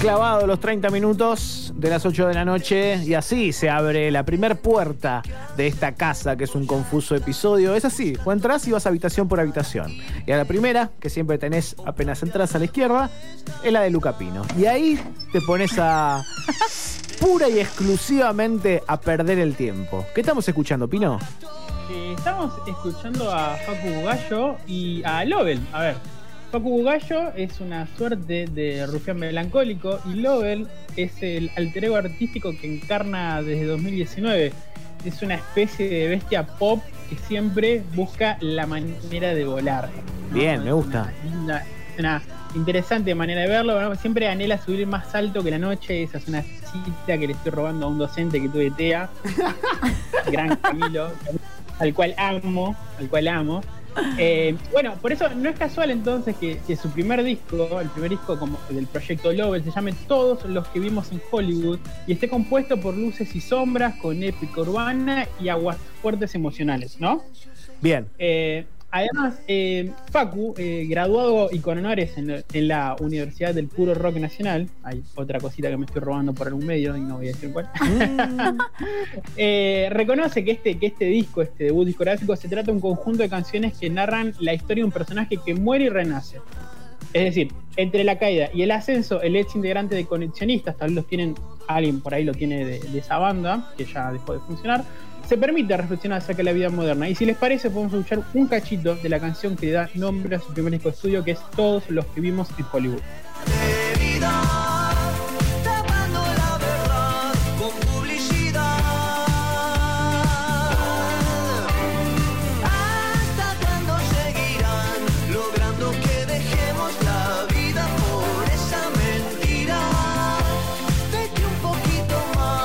Clavado los 30 minutos de las 8 de la noche y así se abre la primer puerta de esta casa que es un confuso episodio. Es así, vos entras y vas habitación por habitación. Y a la primera, que siempre tenés apenas entras a la izquierda, es la de Luca Pino. Y ahí te pones a pura y exclusivamente a perder el tiempo. ¿Qué estamos escuchando, Pino? Eh, estamos escuchando a Facu Gallo y a Lobel. A ver, Facu Gallo es una suerte de rufián melancólico y Lobel es el alter ego artístico que encarna desde 2019. Es una especie de bestia pop que siempre busca la manera de volar. ¿no? Bien, me gusta. Una, una interesante manera de verlo. Siempre anhela subir más alto que la noche. Esa es una cita que le estoy robando a un docente que tuve TEA. Gran Camilo, al cual amo, al cual amo. Eh, bueno, por eso no es casual entonces que, que su primer disco, el primer disco como del proyecto Lobel, se llame Todos los que vimos en Hollywood y esté compuesto por luces y sombras, con épica urbana y aguas fuertes emocionales, ¿no? Bien. Eh, además, eh, Facu, eh, graduado y con honores en, la- en la Universidad del Puro Rock Nacional, hay otra cosita que me estoy robando por algún medio y no voy a decir cuál, Eh, reconoce que este, que este disco, este debut discográfico, se trata de un conjunto de canciones que narran la historia de un personaje que muere y renace. Es decir, entre la caída y el ascenso, el ex integrante de Conexionistas, tal vez los tienen, alguien por ahí lo tiene de, de esa banda, que ya dejó de funcionar, se permite reflexionar acerca de la vida moderna. Y si les parece, podemos escuchar un cachito de la canción que da nombre a su primer disco de estudio, que es Todos los que vimos en Hollywood.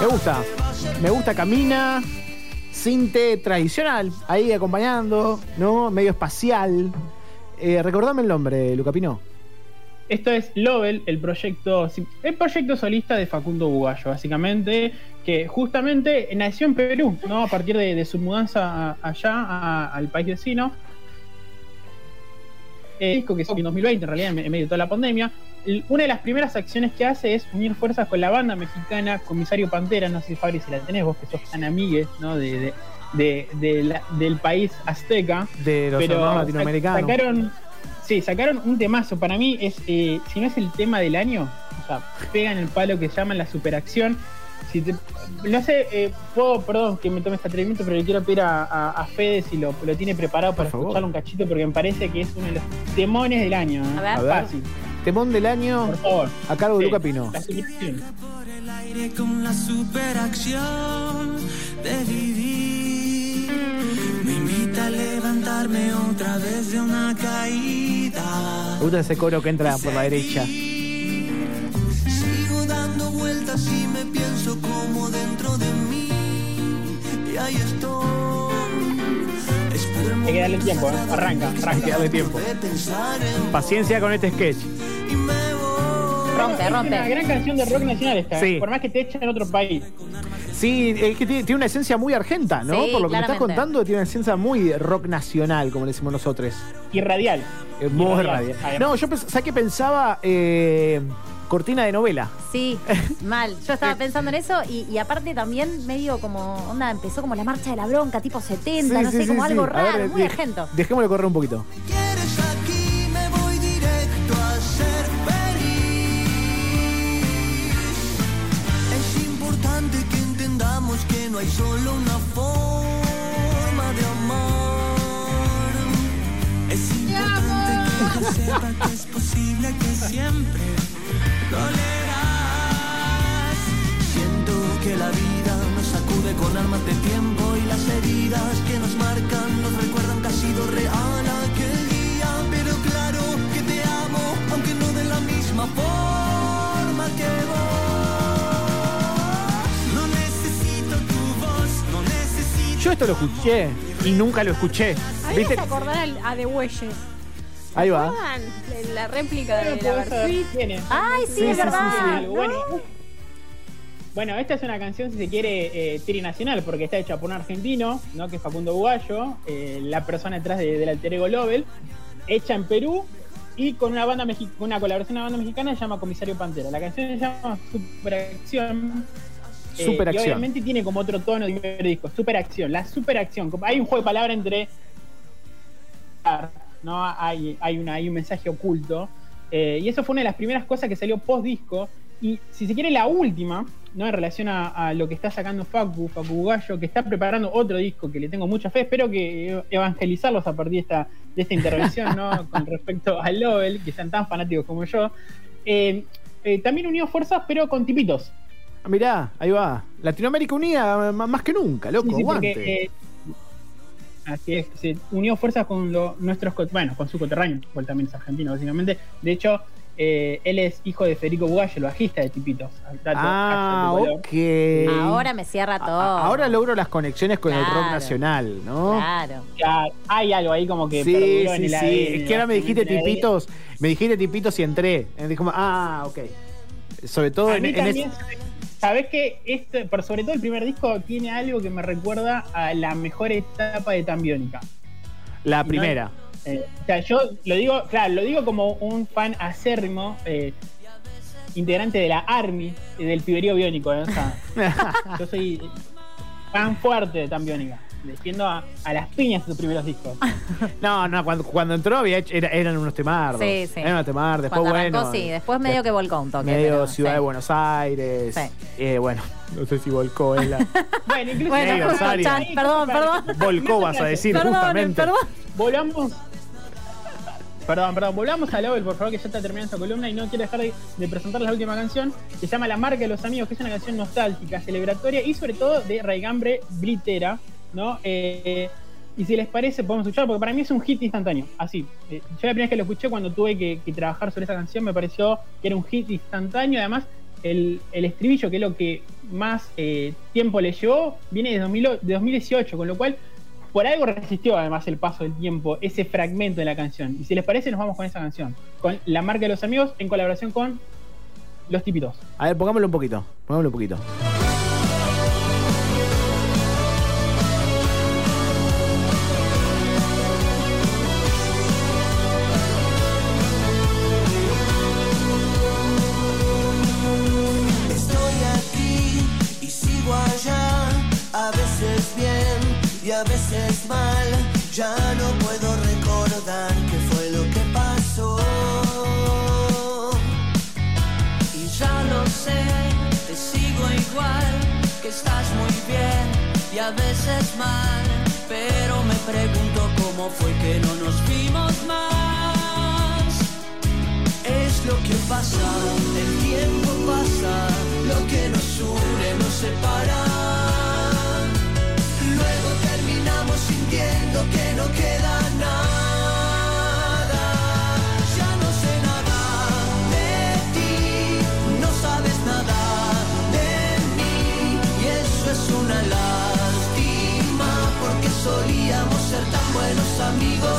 Me gusta. Me gusta Camina. Cinte tradicional. Ahí acompañando, ¿no? Medio espacial. Eh, recordame el nombre, Luca Pino. Esto es Lobel, el proyecto, el proyecto solista de Facundo Bugallo, básicamente, que justamente nació en Perú, ¿no? A partir de, su mudanza allá a- al país vecino. El disco que salió en 2020, en realidad, en me- en medio de toda la pandemia. Una de las primeras acciones que hace es unir fuerzas con la banda mexicana Comisario Pantera, no sé si Fabri si la tenés vos, que sos tan amigues, ¿no? De, de- de- de la- del país azteca De los latinoamericanos. Sacaron, sí, sacaron un temazo. Para mí es, eh, si no es el tema del año, o sea, pegan el palo que llaman la superacción. Si te- no sé, eh, puedo, perdón que me tome este atrevimiento, pero le quiero pedir a, a- a Fede si lo, lo tiene preparado para favor. escucharlo un cachito, porque me parece que es uno de los demones del año. ¿eh? A ver. A ver. Fácil, Temón del año por favor. a cargo de Sí, Luca Pino. la superacción. por el aire con la superacción de vivir. Me invita a levantarme otra vez de una caída. Me gusta ese coro que entra por la derecha. Sigo dando vueltas y me pienso como dentro de mí. Y ahí estoy. Hay que darle tiempo, ¿eh? Arranca, arranca. que darle tiempo. Paciencia con este sketch. y me voy. Rompe, Es rompe. una gran canción de rock nacional esta, Sí. ¿eh? por más que te echen en otro país. Sí, es que tiene, tiene una esencia muy argenta, ¿no? Sí, Por lo que me estás contando, tiene una esencia muy rock nacional, como le decimos nosotros. Y radial. Es muy radial. No, yo pens- ¿sabes qué pensaba? Eh, cortina de novela. Sí, mal. Yo estaba pensando en eso y, y aparte también medio como, onda, empezó como la marcha de la bronca, tipo 70, Sí, no sí, sé, sí, como sí. algo A ver, raro, muy dej- argento. Dejémosle correr un poquito. quieres aquí, me voy directo a ser feliz. Es importante que entendamos sepamos que no hay solo una forma de amar. Es importante que sepa que es posible que siempre dolerás. Siento que la vida nos sacude con armas de tiempo y las heridas que nos marcan nos recuerdan que ha sido real aquel día. Pero claro que te amo, aunque no de la misma forma que vos. No necesito tu voz, no necesito. Yo esto lo escuché y nunca lo escuché. A mí me ¿Viste? hace acordar al- a The Bueyes. Ahí va. La réplica de la tiene- Ay, sí, Sí, es sí, sí, verdad. sí. Bueno, bueno, esta es una canción, si se quiere, eh, trinacional, porque está hecha por un argentino, ¿no? que es Facundo Bugallo, eh, la persona detrás de- del alter ego Lobel, hecha en Perú y con una banda una colaboración de una banda mexicana que se llama Comisario Pantera. La canción se llama Superacción. eh, Superacción. Y obviamente tiene como otro tono de primer disco, Superacción, la superacción. Hay un juego de palabras entre ¿no? Hay, hay, una, hay un mensaje oculto. Eh, y eso fue una de las primeras cosas que salió post disco. Y si se quiere, la última, ¿no? En relación a, a lo que está sacando Facu, Facu Gallo, que está preparando otro disco que le tengo mucha fe. Espero que evangelizarlos a partir de esta, de esta intervención, ¿no? Con respecto a Lowell, que sean tan fanáticos como yo. Eh, eh, también unió fuerzas, pero con tipitos. Ah, Mirá, ahí va. Latinoamérica unida más que nunca, loco. Sí, sí, porque, aguante. eh, así es, se unió fuerzas con lo- nuestros, bueno, con su coterráneo, porque también es argentino, básicamente. De hecho, eh, él es hijo de Federico Bugallo, el bajista de Tipitos. Dato ah, ok. Ahora me cierra todo. a- Ahora logro las conexiones con el rock nacional, ¿no? Claro. Ya hay algo ahí como que Sí, perduró en sí, el sí. ADN, Es que ahora me dijiste tipitos, me dijiste tipitos y entré. Y dije, ah, ok. Sobre todo A en, mí en también, ¿sabés que este, por sobre todo el primer disco tiene algo que me recuerda a la mejor etapa de Tambiónica? la no- primera. Eh, o sea, yo lo digo, claro, lo digo como un fan acérrimo, eh, integrante de la Army, eh, del piberío biónico. O sea, yo soy fan fuerte de Tan Defiendo a, a las piñas sus primeros discos. No, no, cuando, cuando entró había hecho- era- eran unos temardos. Sí, sí. Eran unos temardos. Después, Cuando bueno. arrancó, sí. Después medio que volcó un toque. Medio pero, Ciudad sí. de Buenos Aires. Sí. Eh, bueno, no sé si volcó la. Bueno, incluso Bueno, Sí, Rosario. Chan, perdón, perdón. volcó, vas a decir, Perdón, justamente. perdón. Volvamos. Perdón, perdón, volvamos a Lowell, por favor, que ya está terminando esta columna y no quiero dejar de, de presentar la última canción, que se llama La marca de los amigos, que es una canción nostálgica, celebratoria y sobre todo de raigambre blitera, ¿no? Eh, y si les parece, podemos escuchar, porque para mí es un hit instantáneo, así. Eh, yo la primera vez que lo escuché cuando tuve que, trabajar sobre esa canción me pareció que era un hit instantáneo, además el, el estribillo, que es lo que más eh, tiempo le llevó, viene de, 2000 de 2018, con lo cual por algo resistió además el paso del tiempo, ese fragmento de la canción. Y si les parece, nos vamos con esa canción, con La marca de los amigos en colaboración con Los Tipitos. A ver, pongámoslo un poquito. Pongámoslo un poquito. A veces mal. Ya no puedo recordar qué fue lo que pasó. Y ya lo sé, te sigo igual, que estás muy bien y a veces mal. Pero me pregunto cómo fue que no nos vimos más. Es lo que pasa, el tiempo pasa, lo que nos une nos separa.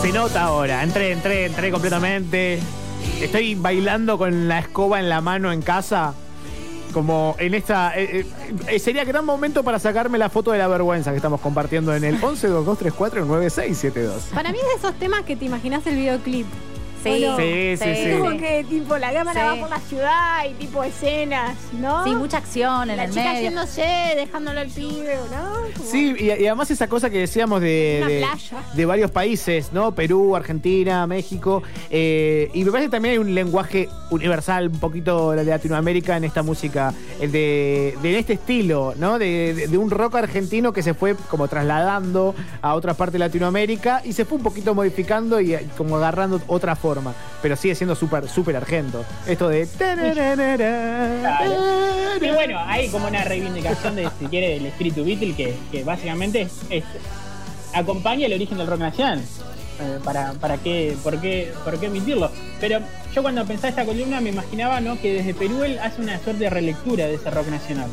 Se nota ahora. Entré, entré, entré completamente. Estoy bailando con la escoba en la mano en casa. Como en esta. eh, eh, sería gran momento para sacarme la foto de la vergüenza que estamos compartiendo en el 1122349672. Para mí es de esos temas que te imaginas el videoclip. Sí. Sí, sí, sí. Como que tipo la cámara Sí. va por la ciudad y tipo escenas, ¿no? Sí, mucha acción en la el chica medio. yéndose, dejándolo al pibe, ¿no? Como- Sí, y, y además esa cosa que decíamos de, de, playa. de varios países, ¿no? Perú, Argentina, México. eh, y me parece que también hay un lenguaje universal, un poquito de Latinoamérica en esta música, el de, de este estilo, ¿no? De, de- de un rock argentino que se fue como trasladando a otra parte de Latinoamérica y se fue un poquito modificando y eh, como agarrando otra forma. Pero sigue siendo súper, súper argento. Esto de. Claro. Y bueno, hay como una reivindicación de, si quiere, del espíritu Beatle que, que básicamente es, es- acompaña el origen del rock nacional. Eh, para, para qué, por qué, por qué emitirlo. Pero yo cuando pensaba esta columna me imaginaba ¿no? que desde Perú él hace una suerte de relectura de ese rock nacional.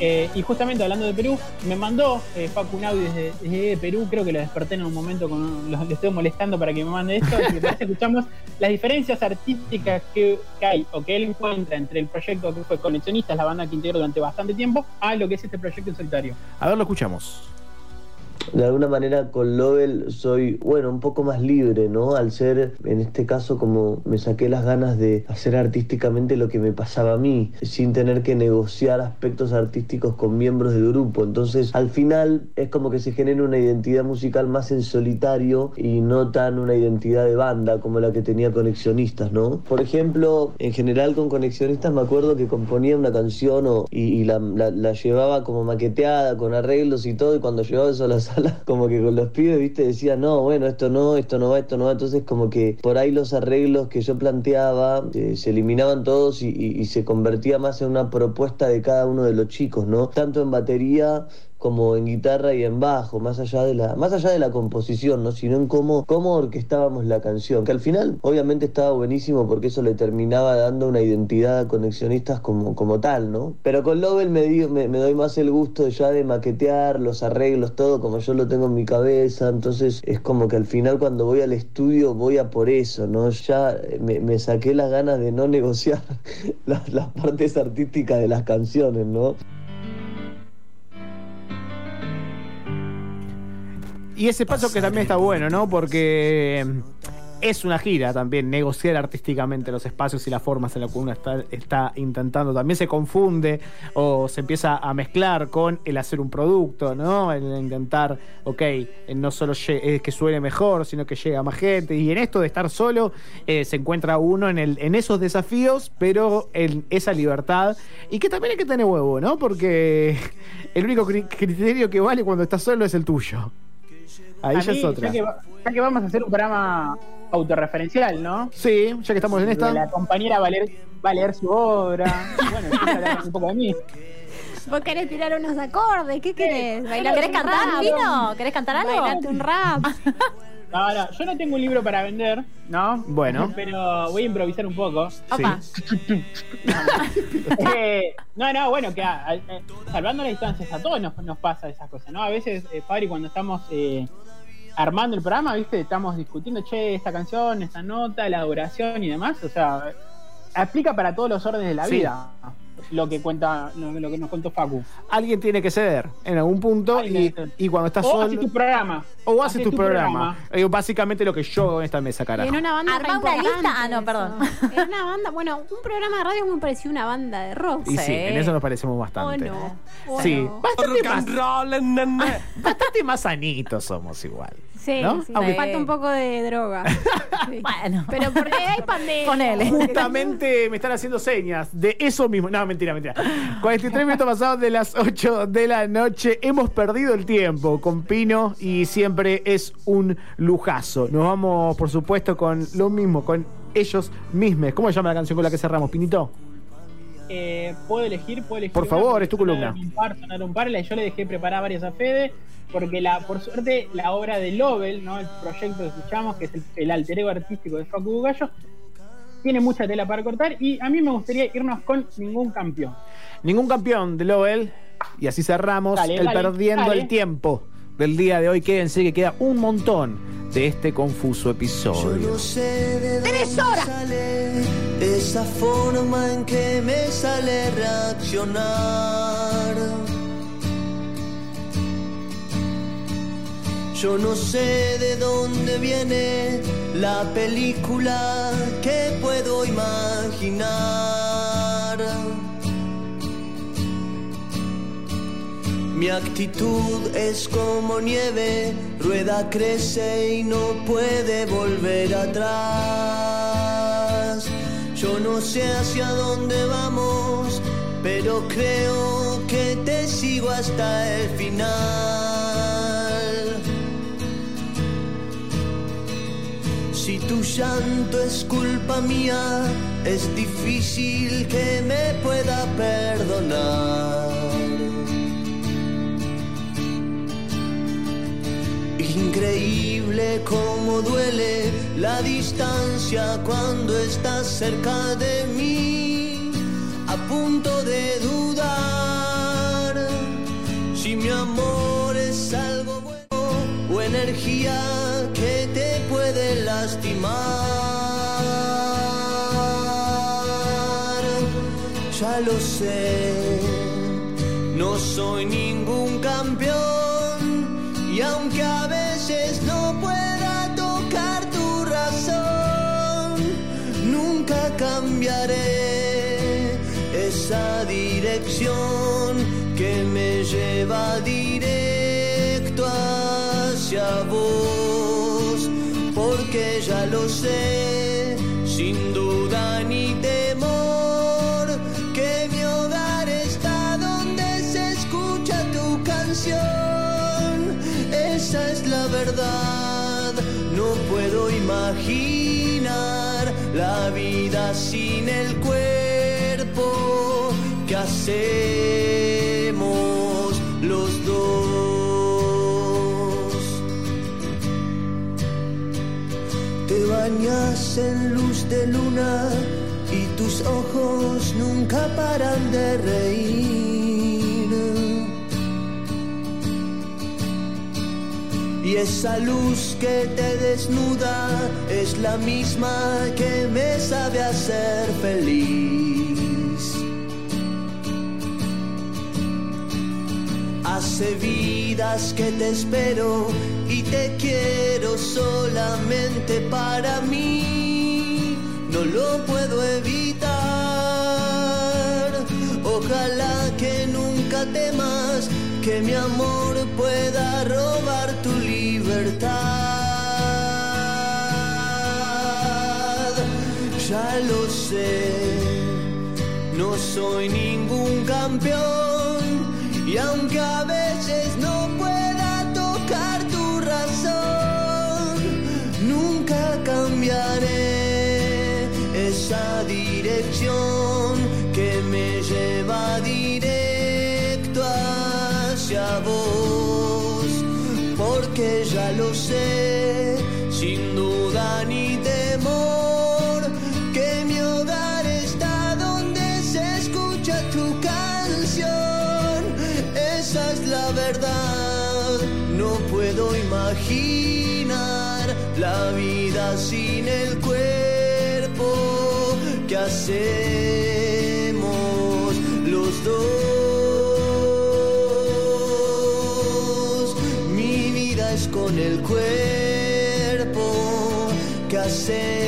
Eh, y justamente hablando de Perú, me mandó eh, un audio desde, Perú, creo que lo desperté en un momento, con, lo, estoy molestando para que me mande esto, y que escuchamos las diferencias artísticas que, que hay o que él encuentra entre el proyecto que fue Coleccionistas, la banda que integró durante bastante tiempo, a lo que es este proyecto en solitario. A ver, lo escuchamos. De alguna manera con Lovell soy, bueno, un poco más libre, ¿no? Al ser, en este caso, como me saqué las ganas de hacer artísticamente lo que me pasaba a mí, sin tener que negociar aspectos artísticos con miembros del grupo. Entonces, al final, es como que se genera una identidad musical más en solitario y no tan una identidad de banda como la que tenía Conexionistas, ¿no? Por ejemplo, en general con Conexionistas me acuerdo que componía una canción o- y, la, la- llevaba como maqueteada, con arreglos y todo, y cuando llevaba eso a la como que con los pibes, viste, decía, no, bueno, esto no, esto no va, esto no va. Entonces, como que por ahí los arreglos que yo planteaba eh, se eliminaban todos y se convertía más en una propuesta de cada uno de los chicos, ¿no? Tanto en batería como en guitarra y en bajo, más allá de la, más allá de la composición, ¿no? sino en cómo, cómo orquestábamos la canción. Que al final, obviamente, estaba buenísimo porque eso le terminaba dando una identidad a conexionistas como, como tal, ¿no? Pero con Lovell me, di- me, me doy más el gusto ya de maquetear los arreglos, todo como yo lo tengo en mi cabeza. Entonces es como que al final cuando voy al estudio voy a por eso, ¿no? Ya me, me saqué las ganas de no negociar las, las partes artísticas de las canciones, ¿no? Y ese paso que también está bueno, ¿no? Porque mm, es una gira también, negociar artísticamente los espacios y las formas en las que uno está, está intentando. También se confunde o se empieza a mezclar con el hacer un producto, ¿no? El intentar, ok, eh, no solo es que suene mejor, sino que llega más gente. Y en esto de estar solo, eh, se encuentra uno en, en esos desafíos, pero en esa libertad. Y que también hay que tener huevo, ¿no? Porque el único cri- criterio que vale cuando estás solo es el tuyo. Ahí A ya mí, es otra. Ya que, va- ya que vamos a hacer un programa autorreferencial, ¿no? Sí, ya que estamos en La esta. compañera va a leer, va a leer su obra. Bueno, empieza a hablar un poco de mí. Vos querés tirar unos acordes, ¿qué querés? Bailar ¿Querés cantar, rap? Pino? ¿Querés cantar algo? Bailate un rap. No, no, yo no tengo un libro para vender, ¿no? Bueno. Pero voy a improvisar un poco. Opa. Eh, no, no, bueno, que a- a- eh, salvando las distancias, a todos nos, nos pasa esas cosas, ¿no? A veces, eh, Fabri, cuando estamos eh, armando el programa, ¿viste? Estamos discutiendo, che, esta canción, esta nota, la duración y demás. O sea, aplica para todos los órdenes de la Sí. vida lo que cuenta, lo, lo que nos contó Facu. Alguien tiene que ceder en algún punto y, cuando estás O solo. haces tu programa. o haces Haces tu, tu programa. Eh, básicamente lo que yo hago en esta mesa, carajo. en una banda Armá re una lista. Ah, no, perdón. En una banda, bueno, un programa de radio es muy parecido a una banda de rock. Y sí, Sí. en eso nos parecemos ¿O bastante. no? ¿O Sí, no? bastante más, bastante más sanitos somos igual. Sí, ¿no? sí, Aunque- falta un poco de droga. Sí. Bueno. Pero porque hay pandemia. Ponele. Justamente me están haciendo señas de eso mismo. No, mentira, mentira. 43 minutos pasados de las 8 de la noche. Hemos perdido el tiempo con Pino y siempre es un lujazo. Nos vamos, por supuesto, con lo mismo, con ellos mismos. ¿Cómo se llama la canción con la que cerramos, Pinito? Eh, puedo elegir, puedo elegir. Por favor, es tu columna. Un par, sonar un par, yo le dejé preparar varias a Fede, porque la, por suerte la obra de Lovell, ¿no? el proyecto que escuchamos, que es el, el alter ego artístico de Facu Bugallo, tiene mucha tela para cortar y a mí me gustaría irnos con ningún campeón. Ningún campeón de Lowell. Y así cerramos Dale, el dale, perdiendo dale. el tiempo del día de hoy. Quédense que queda un montón de este confuso episodio. sé de dónde sale esa forma en que me sale reaccionar. Yo no sé de dónde viene la película que puedo imaginar. Mi actitud es como nieve, rueda, crece y no puede volver atrás. Yo no sé hacia dónde vamos, pero creo que te sigo hasta el final. Si tu llanto es culpa mía, es difícil que me pueda perdonar. Increíble cómo duele la distancia cuando estás cerca de mí, a punto de dudar si mi amor es algo bueno o energía que te puede lastimar. Ya lo sé, no soy ningún campeón y aunque a veces no esa dirección que me lleva directo hacia vos, porque ya lo sé, sin duda ni temor, que mi hogar está donde se escucha tu canción. Esa es la verdad, no puedo imaginar la vida sin el cuerpo que hacemos los dos. Te bañas en luz de luna y tus ojos nunca paran de reír. Y esa luz que te desnuda es la misma que me sabe hacer feliz. Hace vidas que te espero y te quiero solamente para mí. No lo puedo evitar. Ojalá que nunca temas que mi amor pueda robar tu libertad. Ya lo sé, no soy ningún campeón y aunque a veces no pueda tocar tu razón, nunca cambiaré esa dirección que me lleva directo hacia vos, porque ya lo sé, sin duda ni temor, que mi hogar está donde se escucha tu imaginar la vida sin el cuerpo que hacemos los dos. Mi vida es con el cuerpo que hacemos